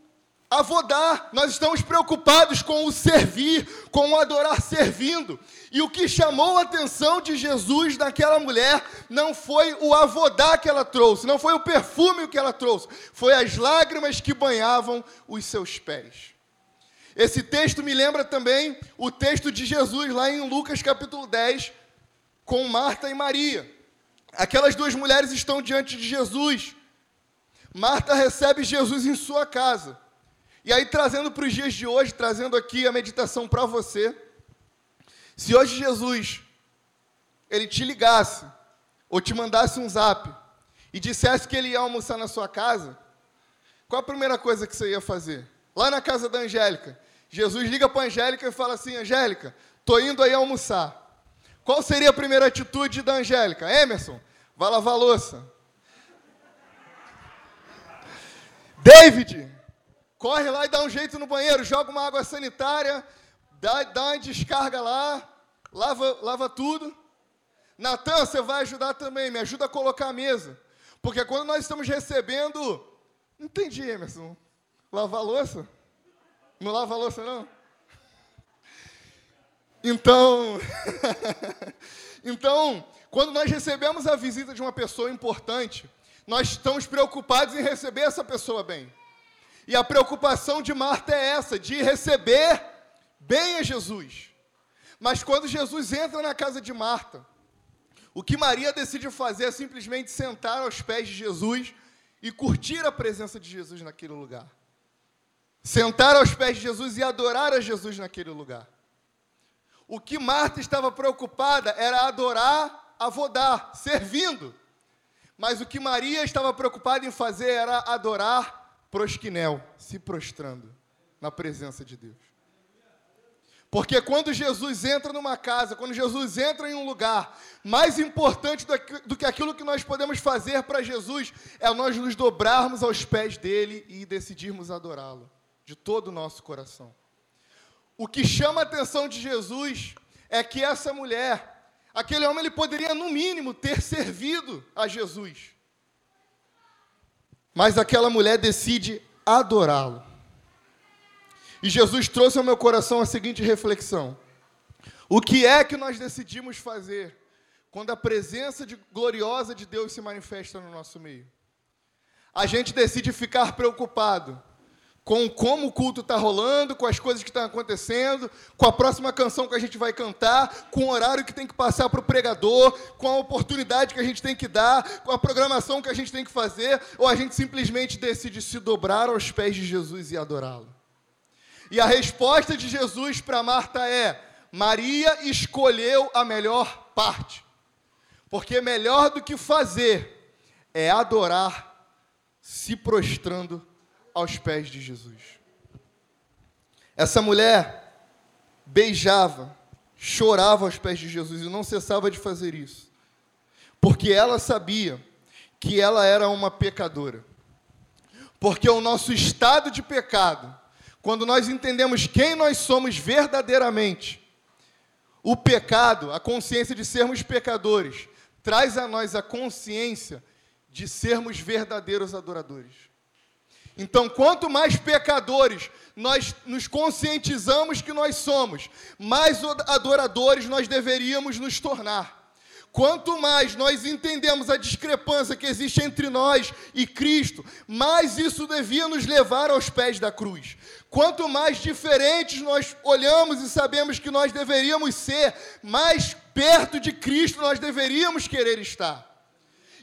avodar, nós estamos preocupados com o servir, com o adorar servindo. E o que chamou a atenção de Jesus naquela mulher não foi o avodar que ela trouxe, não foi o perfume que ela trouxe, foi as lágrimas que banhavam os seus pés. Esse texto me lembra também o texto de Jesus lá em Lucas capítulo 10, com Marta e Maria. Aquelas duas mulheres estão diante de Jesus. Marta recebe Jesus em sua casa. E aí, trazendo para os dias de hoje, trazendo aqui a meditação para você. Se hoje Jesus, ele te ligasse, ou te mandasse um zap, e dissesse que ele ia almoçar na sua casa, qual a primeira coisa que você ia fazer? Lá na casa da Angélica, Jesus liga para a Angélica e fala assim: Angélica, estou indo aí almoçar. Qual seria a primeira atitude da Angélica? Emerson, vai lavar louça. <laughs> David, corre lá e dá um jeito no banheiro, joga uma água sanitária, dá, dá uma descarga lá, lava, lava tudo. Natan, você vai ajudar também, me ajuda a colocar a mesa. Porque quando nós estamos recebendo. Entendi, Emerson. Lavar louça? Não lava louça, não? Então. <laughs> então, quando nós recebemos a visita de uma pessoa importante, nós estamos preocupados em receber essa pessoa bem. E a preocupação de Marta é essa, de receber bem a Jesus. Mas quando Jesus entra na casa de Marta, o que Maria decide fazer é simplesmente sentar aos pés de Jesus e curtir a presença de Jesus naquele lugar. Sentar aos pés de Jesus e adorar a Jesus naquele lugar. O que Marta estava preocupada era adorar a Vodar, servindo. Mas o que Maria estava preocupada em fazer era adorar prosquinel, se prostrando na presença de Deus. Porque quando Jesus entra numa casa, quando Jesus entra em um lugar, mais importante do que aquilo que nós podemos fazer para Jesus é nós nos dobrarmos aos pés dele e decidirmos adorá-lo de todo o nosso coração. O que chama a atenção de Jesus é que essa mulher, Aquele homem ele poderia, no mínimo, ter servido a Jesus. Mas aquela mulher decide adorá-lo. E Jesus trouxe ao meu coração a seguinte reflexão: O que é que nós decidimos fazer quando a presença de, gloriosa de Deus se manifesta no nosso meio? A gente decide ficar preocupado com como o culto está rolando, com as coisas que estão acontecendo, com a próxima canção que a gente vai cantar, com o horário que tem que passar para o pregador, com a oportunidade que a gente tem que dar, com a programação que a gente tem que fazer, ou a gente simplesmente decide se dobrar aos pés de Jesus e adorá-lo. E a resposta de Jesus para Marta é: Maria escolheu a melhor parte, porque melhor do que fazer é adorar se prostrando aos pés de Jesus. Essa mulher beijava, chorava aos pés de Jesus e não cessava de fazer isso, porque ela sabia que ela era uma pecadora. Porque o nosso estado de pecado, quando nós entendemos quem nós somos verdadeiramente, o pecado, a consciência de sermos pecadores, traz a nós a consciência de sermos verdadeiros adoradores. Então, quanto mais pecadores nós nos conscientizamos que nós somos, mais adoradores nós deveríamos nos tornar. Quanto mais nós entendemos a discrepância que existe entre nós e Cristo, mais isso devia nos levar aos pés da cruz. Quanto mais diferentes nós olhamos e sabemos que nós deveríamos ser, mais perto de Cristo nós deveríamos querer estar.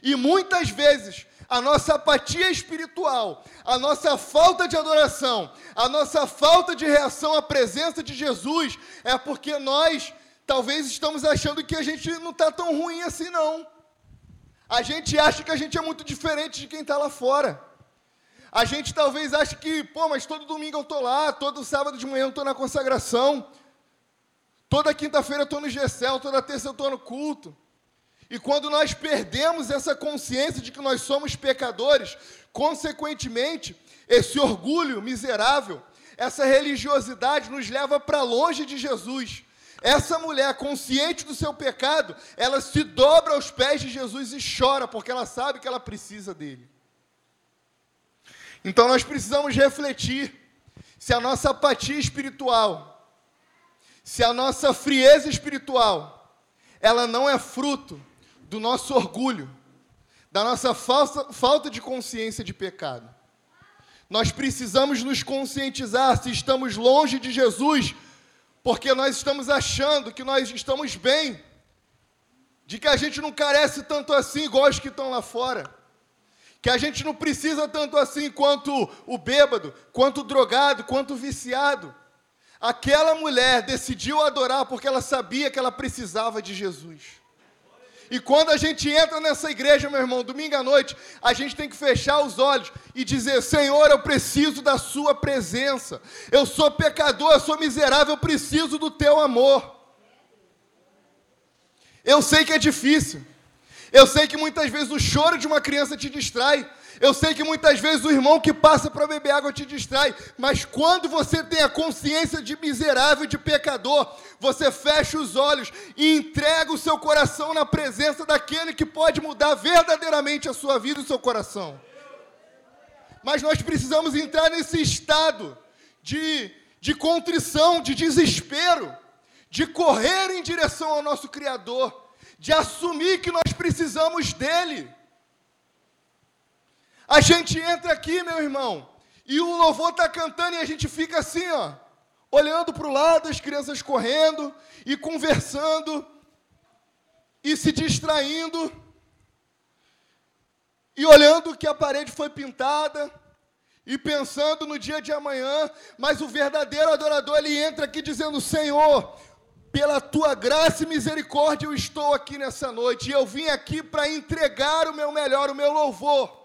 E muitas vezes a nossa apatia espiritual, a nossa falta de adoração, a nossa falta de reação à presença de Jesus é porque nós talvez estamos achando que a gente não está tão ruim assim, não. A gente acha que a gente é muito diferente de quem está lá fora. A gente talvez ache que, pô, mas todo domingo eu estou lá, todo sábado de manhã eu estou na consagração, toda quinta-feira eu estou no GECEL, toda terça eu estou no culto. E quando nós perdemos essa consciência de que nós somos pecadores, consequentemente, esse orgulho miserável, essa religiosidade nos leva para longe de Jesus. Essa mulher, consciente do seu pecado, ela se dobra aos pés de Jesus e chora, porque ela sabe que ela precisa dele. Então nós precisamos refletir se a nossa apatia espiritual, se a nossa frieza espiritual, ela não é fruto do nosso orgulho, da nossa falsa, falta de consciência de pecado. Nós precisamos nos conscientizar se estamos longe de Jesus, porque nós estamos achando que nós estamos bem, de que a gente não carece tanto assim, igual os que estão lá fora, que a gente não precisa tanto assim quanto o bêbado, quanto o drogado, quanto o viciado. Aquela mulher decidiu adorar porque ela sabia que ela precisava de Jesus. E quando a gente entra nessa igreja, meu irmão, domingo à noite, a gente tem que fechar os olhos e dizer: Senhor, eu preciso da Sua presença. Eu sou pecador, eu sou miserável, eu preciso do Teu amor. Eu sei que é difícil. Eu sei que muitas vezes o choro de uma criança te distrai. Eu sei que muitas vezes o irmão que passa para beber água te distrai, mas quando você tem a consciência de miserável, de pecador, você fecha os olhos e entrega o seu coração na presença daquele que pode mudar verdadeiramente a sua vida e o seu coração. Mas nós precisamos entrar nesse estado de, de contrição, de desespero, de correr em direção ao nosso Criador, de assumir que nós precisamos dEle. A gente entra aqui, meu irmão, e o louvor está cantando e a gente fica assim, ó, olhando para o lado, as crianças correndo e conversando e se distraindo e olhando que a parede foi pintada e pensando no dia de amanhã, mas o verdadeiro adorador ele entra aqui dizendo: Senhor, pela tua graça e misericórdia eu estou aqui nessa noite e eu vim aqui para entregar o meu melhor, o meu louvor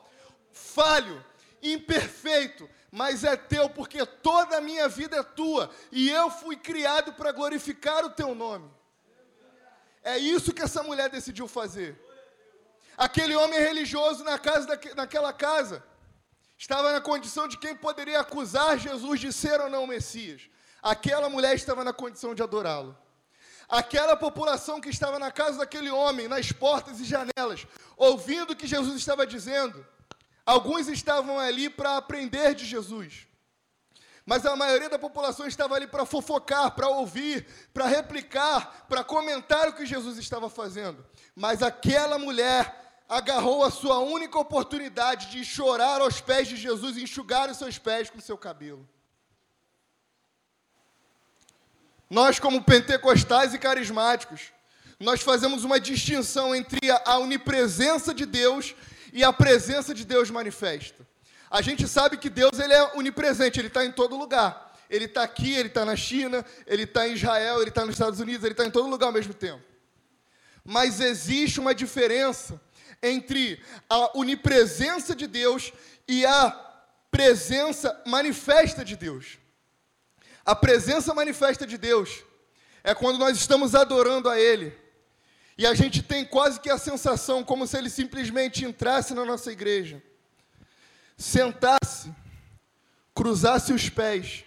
falho, imperfeito, mas é teu, porque toda a minha vida é tua, e eu fui criado para glorificar o teu nome. É isso que essa mulher decidiu fazer. Aquele homem religioso na casa naquela casa estava na condição de quem poderia acusar Jesus de ser ou não o Messias. Aquela mulher estava na condição de adorá-lo. Aquela população que estava na casa daquele homem, nas portas e janelas, ouvindo o que Jesus estava dizendo, Alguns estavam ali para aprender de Jesus. Mas a maioria da população estava ali para fofocar, para ouvir, para replicar, para comentar o que Jesus estava fazendo. Mas aquela mulher agarrou a sua única oportunidade de chorar aos pés de Jesus e enxugar os seus pés com o seu cabelo. Nós, como pentecostais e carismáticos, nós fazemos uma distinção entre a onipresença de Deus e a presença de Deus manifesta. A gente sabe que Deus ele é onipresente, ele está em todo lugar. Ele está aqui, ele está na China, ele está em Israel, ele está nos Estados Unidos, ele está em todo lugar ao mesmo tempo. Mas existe uma diferença entre a onipresença de Deus e a presença manifesta de Deus. A presença manifesta de Deus é quando nós estamos adorando a Ele e a gente tem quase que a sensação como se ele simplesmente entrasse na nossa igreja, sentasse, cruzasse os pés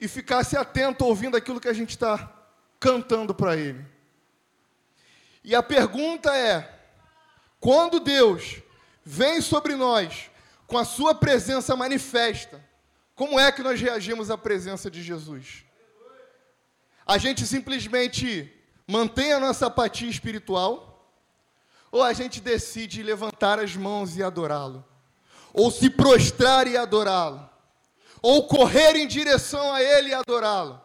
e ficasse atento ouvindo aquilo que a gente está cantando para ele. E a pergunta é: quando Deus vem sobre nós com a sua presença manifesta, como é que nós reagimos à presença de Jesus? A gente simplesmente mantém a nossa apatia espiritual, ou a gente decide levantar as mãos e adorá-lo, ou se prostrar e adorá-lo, ou correr em direção a Ele e adorá-lo,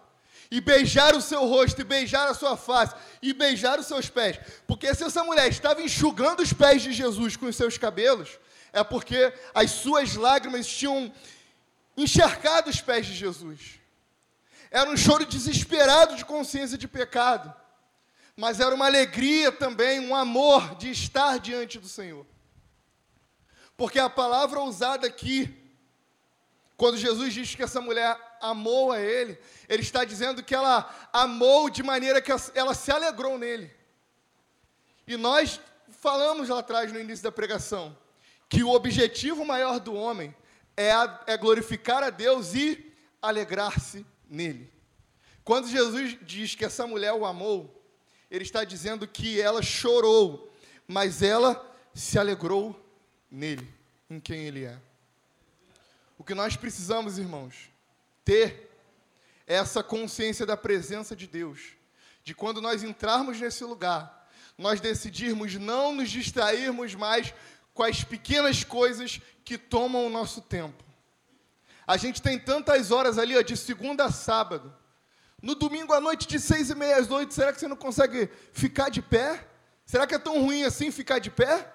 e beijar o seu rosto, e beijar a sua face, e beijar os seus pés, porque se essa mulher estava enxugando os pés de Jesus com os seus cabelos, é porque as suas lágrimas tinham encharcado os pés de Jesus. Era um choro desesperado de consciência de pecado mas era uma alegria também, um amor de estar diante do Senhor. Porque a palavra usada aqui, quando Jesus diz que essa mulher amou a Ele, Ele está dizendo que ela amou de maneira que ela se alegrou nele. E nós falamos lá atrás, no início da pregação, que o objetivo maior do homem é, a, é glorificar a Deus e alegrar-se nele. Quando Jesus diz que essa mulher o amou, ele está dizendo que ela chorou, mas ela se alegrou nele, em quem ele é. O que nós precisamos, irmãos, ter é essa consciência da presença de Deus, de quando nós entrarmos nesse lugar, nós decidirmos não nos distrairmos mais com as pequenas coisas que tomam o nosso tempo. A gente tem tantas horas ali, ó, de segunda a sábado. No domingo à noite, de seis e meia às oito, será que você não consegue ficar de pé? Será que é tão ruim assim ficar de pé?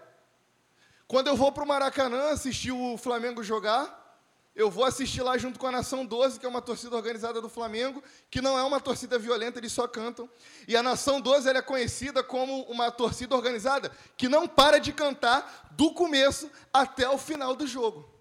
Quando eu vou para o Maracanã assistir o Flamengo jogar, eu vou assistir lá junto com a Nação 12, que é uma torcida organizada do Flamengo, que não é uma torcida violenta, eles só cantam. E a Nação 12 é conhecida como uma torcida organizada que não para de cantar do começo até o final do jogo.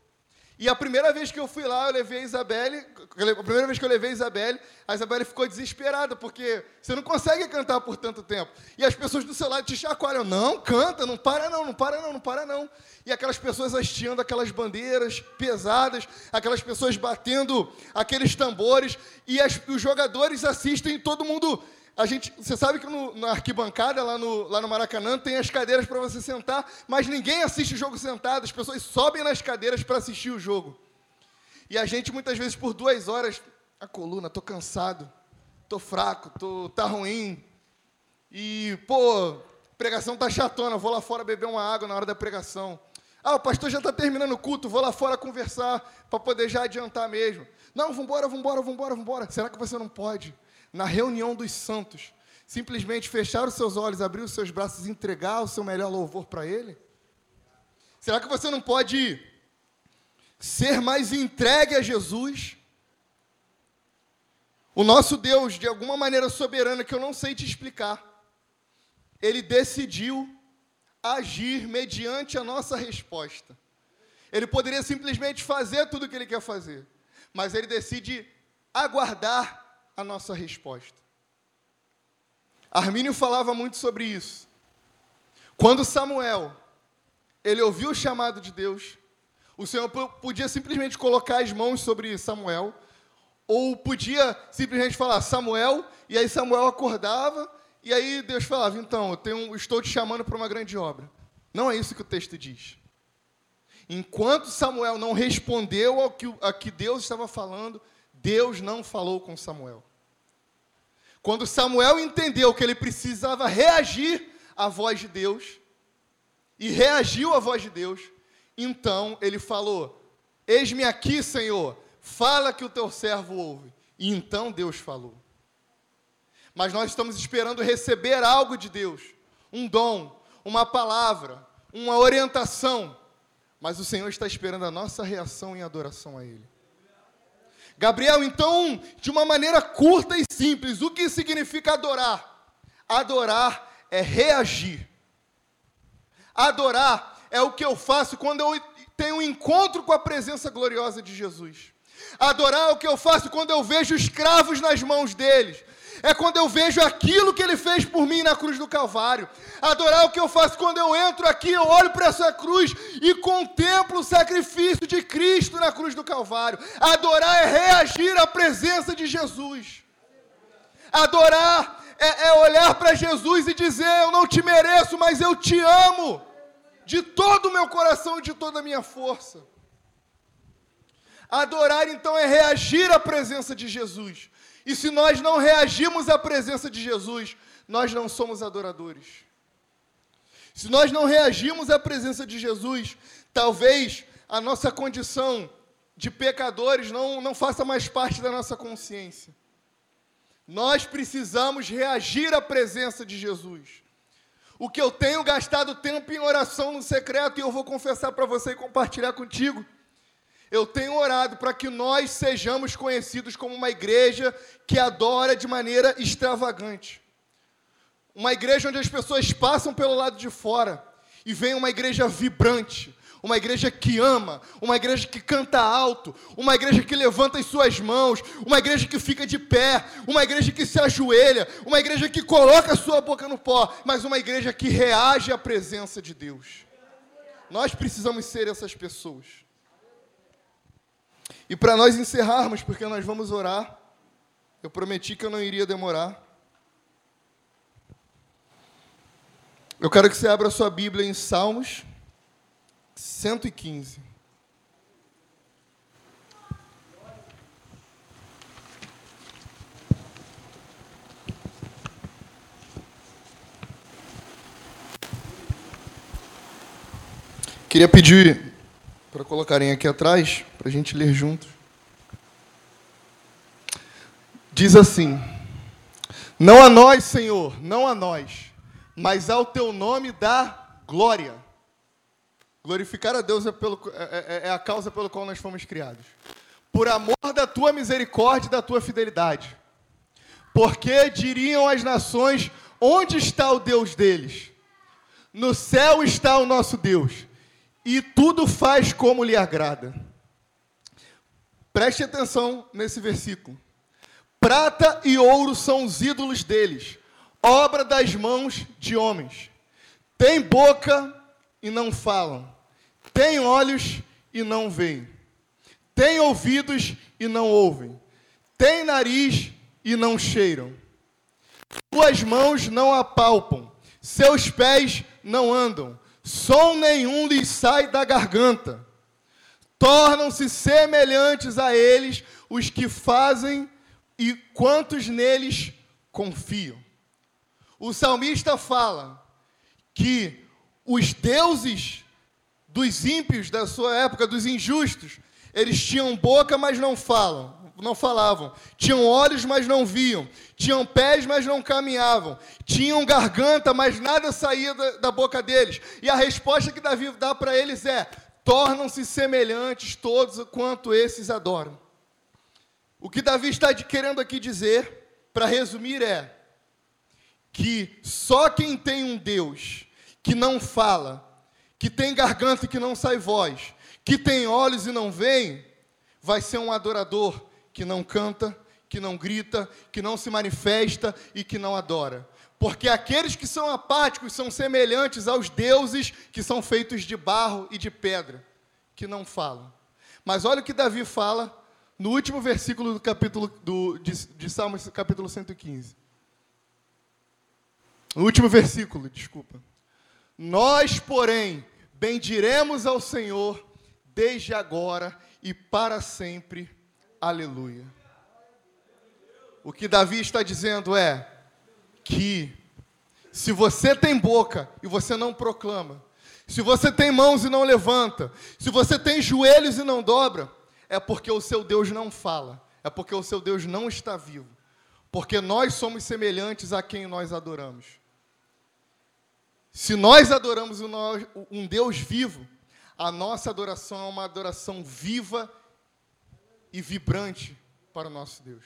E a primeira vez que eu fui lá, eu levei a Isabelle. A primeira vez que eu levei a Isabelle, a Isabelle ficou desesperada, porque você não consegue cantar por tanto tempo. E as pessoas do seu lado te chacoalham. Não, canta, não para não, não para não, não para não. E aquelas pessoas hasteando aquelas bandeiras pesadas, aquelas pessoas batendo aqueles tambores, e as, os jogadores assistem todo mundo a gente, você sabe que no, na arquibancada, lá no, lá no Maracanã, tem as cadeiras para você sentar, mas ninguém assiste o jogo sentado, as pessoas sobem nas cadeiras para assistir o jogo. E a gente, muitas vezes, por duas horas, a coluna, tô cansado, tô fraco, tô, tá ruim. E, pô, pregação tá chatona, vou lá fora beber uma água na hora da pregação. Ah, o pastor já está terminando o culto, vou lá fora conversar para poder já adiantar mesmo. Não, vambora, vambora, vambora, vambora. Será que você não pode? Na reunião dos santos, simplesmente fechar os seus olhos, abrir os seus braços e entregar o seu melhor louvor para Ele? Será que você não pode ser mais entregue a Jesus? O nosso Deus, de alguma maneira soberana que eu não sei te explicar, ele decidiu agir mediante a nossa resposta. Ele poderia simplesmente fazer tudo o que ele quer fazer, mas ele decide aguardar a nossa resposta. Armínio falava muito sobre isso. Quando Samuel, ele ouviu o chamado de Deus, o Senhor podia simplesmente colocar as mãos sobre Samuel, ou podia simplesmente falar Samuel, e aí Samuel acordava, e aí Deus falava: Então, eu tenho, estou te chamando para uma grande obra. Não é isso que o texto diz. Enquanto Samuel não respondeu ao que, a que Deus estava falando, Deus não falou com Samuel. Quando Samuel entendeu que ele precisava reagir à voz de Deus, e reagiu à voz de Deus, então ele falou: Eis-me aqui, Senhor, fala que o teu servo ouve. E então Deus falou. Mas nós estamos esperando receber algo de Deus, um dom, uma palavra, uma orientação. Mas o Senhor está esperando a nossa reação em adoração a Ele. Gabriel, então, de uma maneira curta e simples, o que significa adorar? Adorar é reagir. Adorar é o que eu faço quando eu tenho um encontro com a presença gloriosa de Jesus. Adorar é o que eu faço quando eu vejo escravos nas mãos deles é quando eu vejo aquilo que ele fez por mim na cruz do Calvário. Adorar é o que eu faço quando eu entro aqui, eu olho para essa cruz e contemplo o sacrifício de Cristo na cruz do Calvário. Adorar é reagir à presença de Jesus. Adorar é, é olhar para Jesus e dizer: Eu não te mereço, mas eu te amo, de todo o meu coração e de toda a minha força. Adorar então é reagir à presença de Jesus. E se nós não reagimos à presença de Jesus, nós não somos adoradores. Se nós não reagimos à presença de Jesus, talvez a nossa condição de pecadores não, não faça mais parte da nossa consciência. Nós precisamos reagir à presença de Jesus. O que eu tenho gastado tempo em oração no secreto, e eu vou confessar para você e compartilhar contigo, eu tenho orado para que nós sejamos conhecidos como uma igreja que adora de maneira extravagante. Uma igreja onde as pessoas passam pelo lado de fora e vem uma igreja vibrante, uma igreja que ama, uma igreja que canta alto, uma igreja que levanta as suas mãos, uma igreja que fica de pé, uma igreja que se ajoelha, uma igreja que coloca a sua boca no pó, mas uma igreja que reage à presença de Deus. Nós precisamos ser essas pessoas. E para nós encerrarmos, porque nós vamos orar, eu prometi que eu não iria demorar. Eu quero que você abra sua Bíblia em Salmos 115. Queria pedir para colocarem aqui atrás, para a gente ler juntos. Diz assim: Não a nós, Senhor, não a nós, mas ao teu nome dá glória. Glorificar a Deus é, pelo, é, é, é a causa pela qual nós fomos criados. Por amor da tua misericórdia e da tua fidelidade. Porque diriam as nações: onde está o Deus deles? No céu está o nosso Deus, e tudo faz como lhe agrada. Preste atenção nesse versículo. Prata e ouro são os ídolos deles, obra das mãos de homens. Tem boca e não falam, tem olhos e não veem, tem ouvidos e não ouvem, tem nariz e não cheiram. Suas mãos não apalpam, seus pés não andam, som nenhum lhes sai da garganta. Tornam-se semelhantes a eles os que fazem e quantos neles confiam. O salmista fala que os deuses dos ímpios da sua época, dos injustos, eles tinham boca, mas não falam não falavam, tinham olhos, mas não viam, tinham pés, mas não caminhavam, tinham garganta, mas nada saía da, da boca deles. E a resposta que Davi dá para eles é: tornam-se semelhantes todos quanto esses adoram. O que Davi está querendo aqui dizer, para resumir, é que só quem tem um Deus que não fala, que tem garganta e que não sai voz, que tem olhos e não vem, vai ser um adorador que não canta, que não grita, que não se manifesta e que não adora. Porque aqueles que são apáticos são semelhantes aos deuses que são feitos de barro e de pedra, que não falam. Mas olha o que Davi fala no último versículo do capítulo do, de, de Salmos, capítulo 115. No último versículo, desculpa. Nós, porém, bendiremos ao Senhor desde agora e para sempre. Aleluia. O que Davi está dizendo é que se você tem boca e você não proclama, se você tem mãos e não levanta, se você tem joelhos e não dobra, é porque o seu Deus não fala, é porque o seu Deus não está vivo, porque nós somos semelhantes a quem nós adoramos. Se nós adoramos um Deus vivo, a nossa adoração é uma adoração viva e vibrante para o nosso Deus.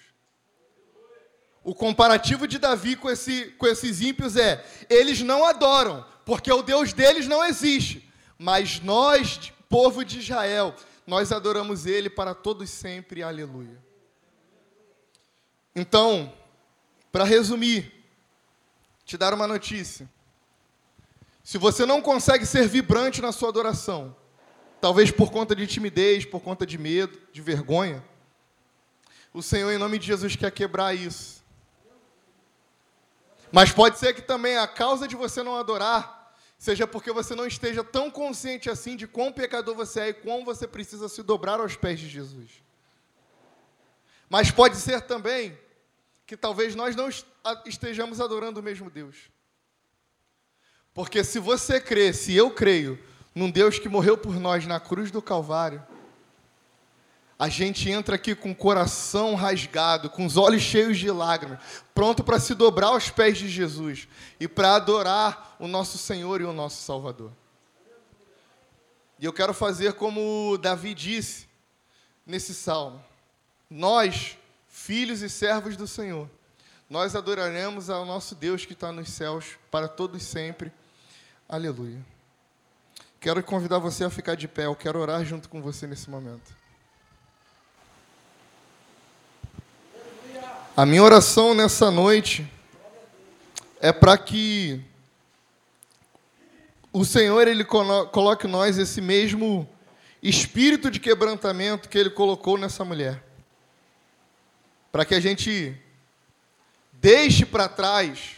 O comparativo de Davi com, esse, com esses ímpios é: eles não adoram, porque o Deus deles não existe, mas nós, povo de Israel, nós adoramos Ele para todos sempre, aleluia. Então, para resumir, te dar uma notícia. Se você não consegue ser vibrante na sua adoração, talvez por conta de timidez, por conta de medo, de vergonha. O Senhor, em nome de Jesus, quer quebrar isso. Mas pode ser que também a causa de você não adorar seja porque você não esteja tão consciente assim de quão pecador você é e quão você precisa se dobrar aos pés de Jesus. Mas pode ser também que talvez nós não estejamos adorando o mesmo Deus. Porque se você crê, se eu creio, num Deus que morreu por nós na cruz do Calvário, a gente entra aqui com o coração rasgado, com os olhos cheios de lágrimas, pronto para se dobrar aos pés de Jesus e para adorar o nosso Senhor e o nosso Salvador. E eu quero fazer como Davi disse nesse salmo: Nós, filhos e servos do Senhor, nós adoraremos ao nosso Deus que está nos céus para todos sempre. Aleluia. Quero convidar você a ficar de pé, eu quero orar junto com você nesse momento. A minha oração nessa noite é para que o Senhor ele coloque em nós esse mesmo espírito de quebrantamento que ele colocou nessa mulher. Para que a gente deixe para trás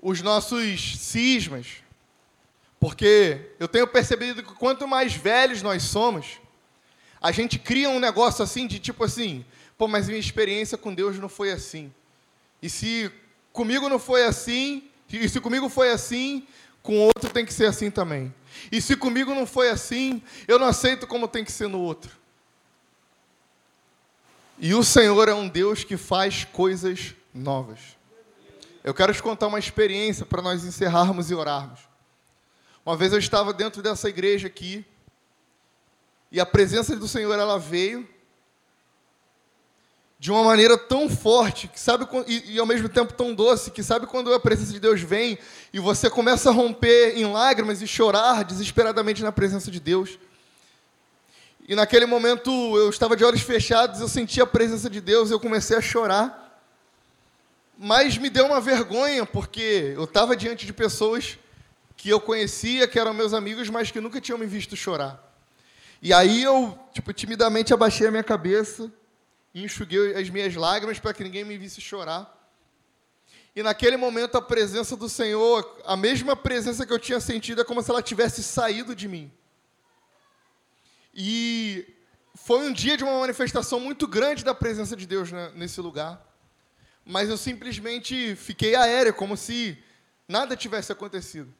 os nossos cismas, porque eu tenho percebido que quanto mais velhos nós somos, a gente cria um negócio assim de tipo assim, pô, mas minha experiência com Deus não foi assim. E se comigo não foi assim, e se comigo foi assim, com outro tem que ser assim também. E se comigo não foi assim, eu não aceito como tem que ser no outro. E o Senhor é um Deus que faz coisas novas. Eu quero te contar uma experiência para nós encerrarmos e orarmos. Uma vez eu estava dentro dessa igreja aqui, e a presença do Senhor ela veio de uma maneira tão forte, que sabe e, e, ao mesmo tempo tão doce, que sabe quando a presença de Deus vem e você começa a romper em lágrimas e chorar desesperadamente na presença de Deus. E naquele momento eu estava de olhos fechados, eu senti a presença de Deus, eu comecei a chorar. Mas me deu uma vergonha, porque eu estava diante de pessoas que eu conhecia, que eram meus amigos, mas que nunca tinham me visto chorar. E aí eu, tipo, timidamente abaixei a minha cabeça enxuguei as minhas lágrimas para que ninguém me visse chorar. E naquele momento a presença do Senhor, a mesma presença que eu tinha sentido, é como se ela tivesse saído de mim. E foi um dia de uma manifestação muito grande da presença de Deus nesse lugar. Mas eu simplesmente fiquei aéreo, como se nada tivesse acontecido.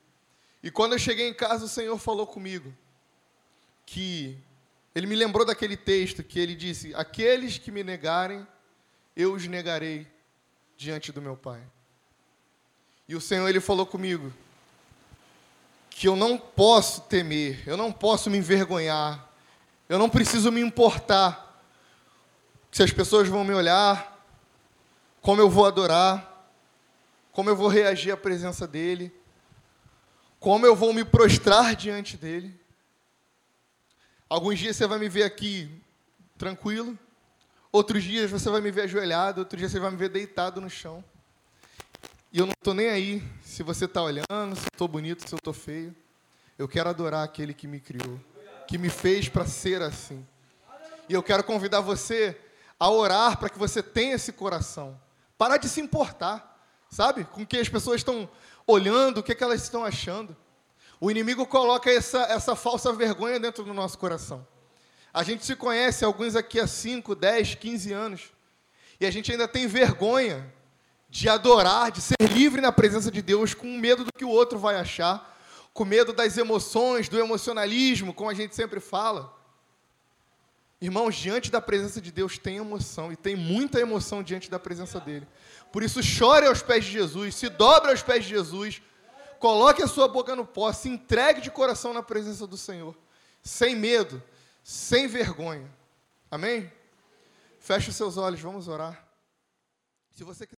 E quando eu cheguei em casa, o Senhor falou comigo que ele me lembrou daquele texto que ele disse: Aqueles que me negarem, eu os negarei diante do meu Pai. E o Senhor ele falou comigo que eu não posso temer, eu não posso me envergonhar, eu não preciso me importar se as pessoas vão me olhar, como eu vou adorar, como eu vou reagir à presença dele, como eu vou me prostrar diante dele. Alguns dias você vai me ver aqui tranquilo, outros dias você vai me ver ajoelhado, outros dias você vai me ver deitado no chão. E eu não estou nem aí se você está olhando, se eu estou bonito, se eu estou feio. Eu quero adorar aquele que me criou, que me fez para ser assim. E eu quero convidar você a orar para que você tenha esse coração. Parar de se importar, sabe? Com que as pessoas estão olhando, o que, é que elas estão achando. O inimigo coloca essa, essa falsa vergonha dentro do nosso coração. A gente se conhece, alguns aqui há 5, 10, 15 anos, e a gente ainda tem vergonha de adorar, de ser livre na presença de Deus, com medo do que o outro vai achar, com medo das emoções, do emocionalismo, como a gente sempre fala. Irmãos, diante da presença de Deus tem emoção, e tem muita emoção diante da presença dele. Por isso, chore aos pés de Jesus, se dobre aos pés de Jesus, coloque a sua boca no pó, se entregue de coração na presença do Senhor, sem medo, sem vergonha. Amém? Feche os seus olhos, vamos orar. Se você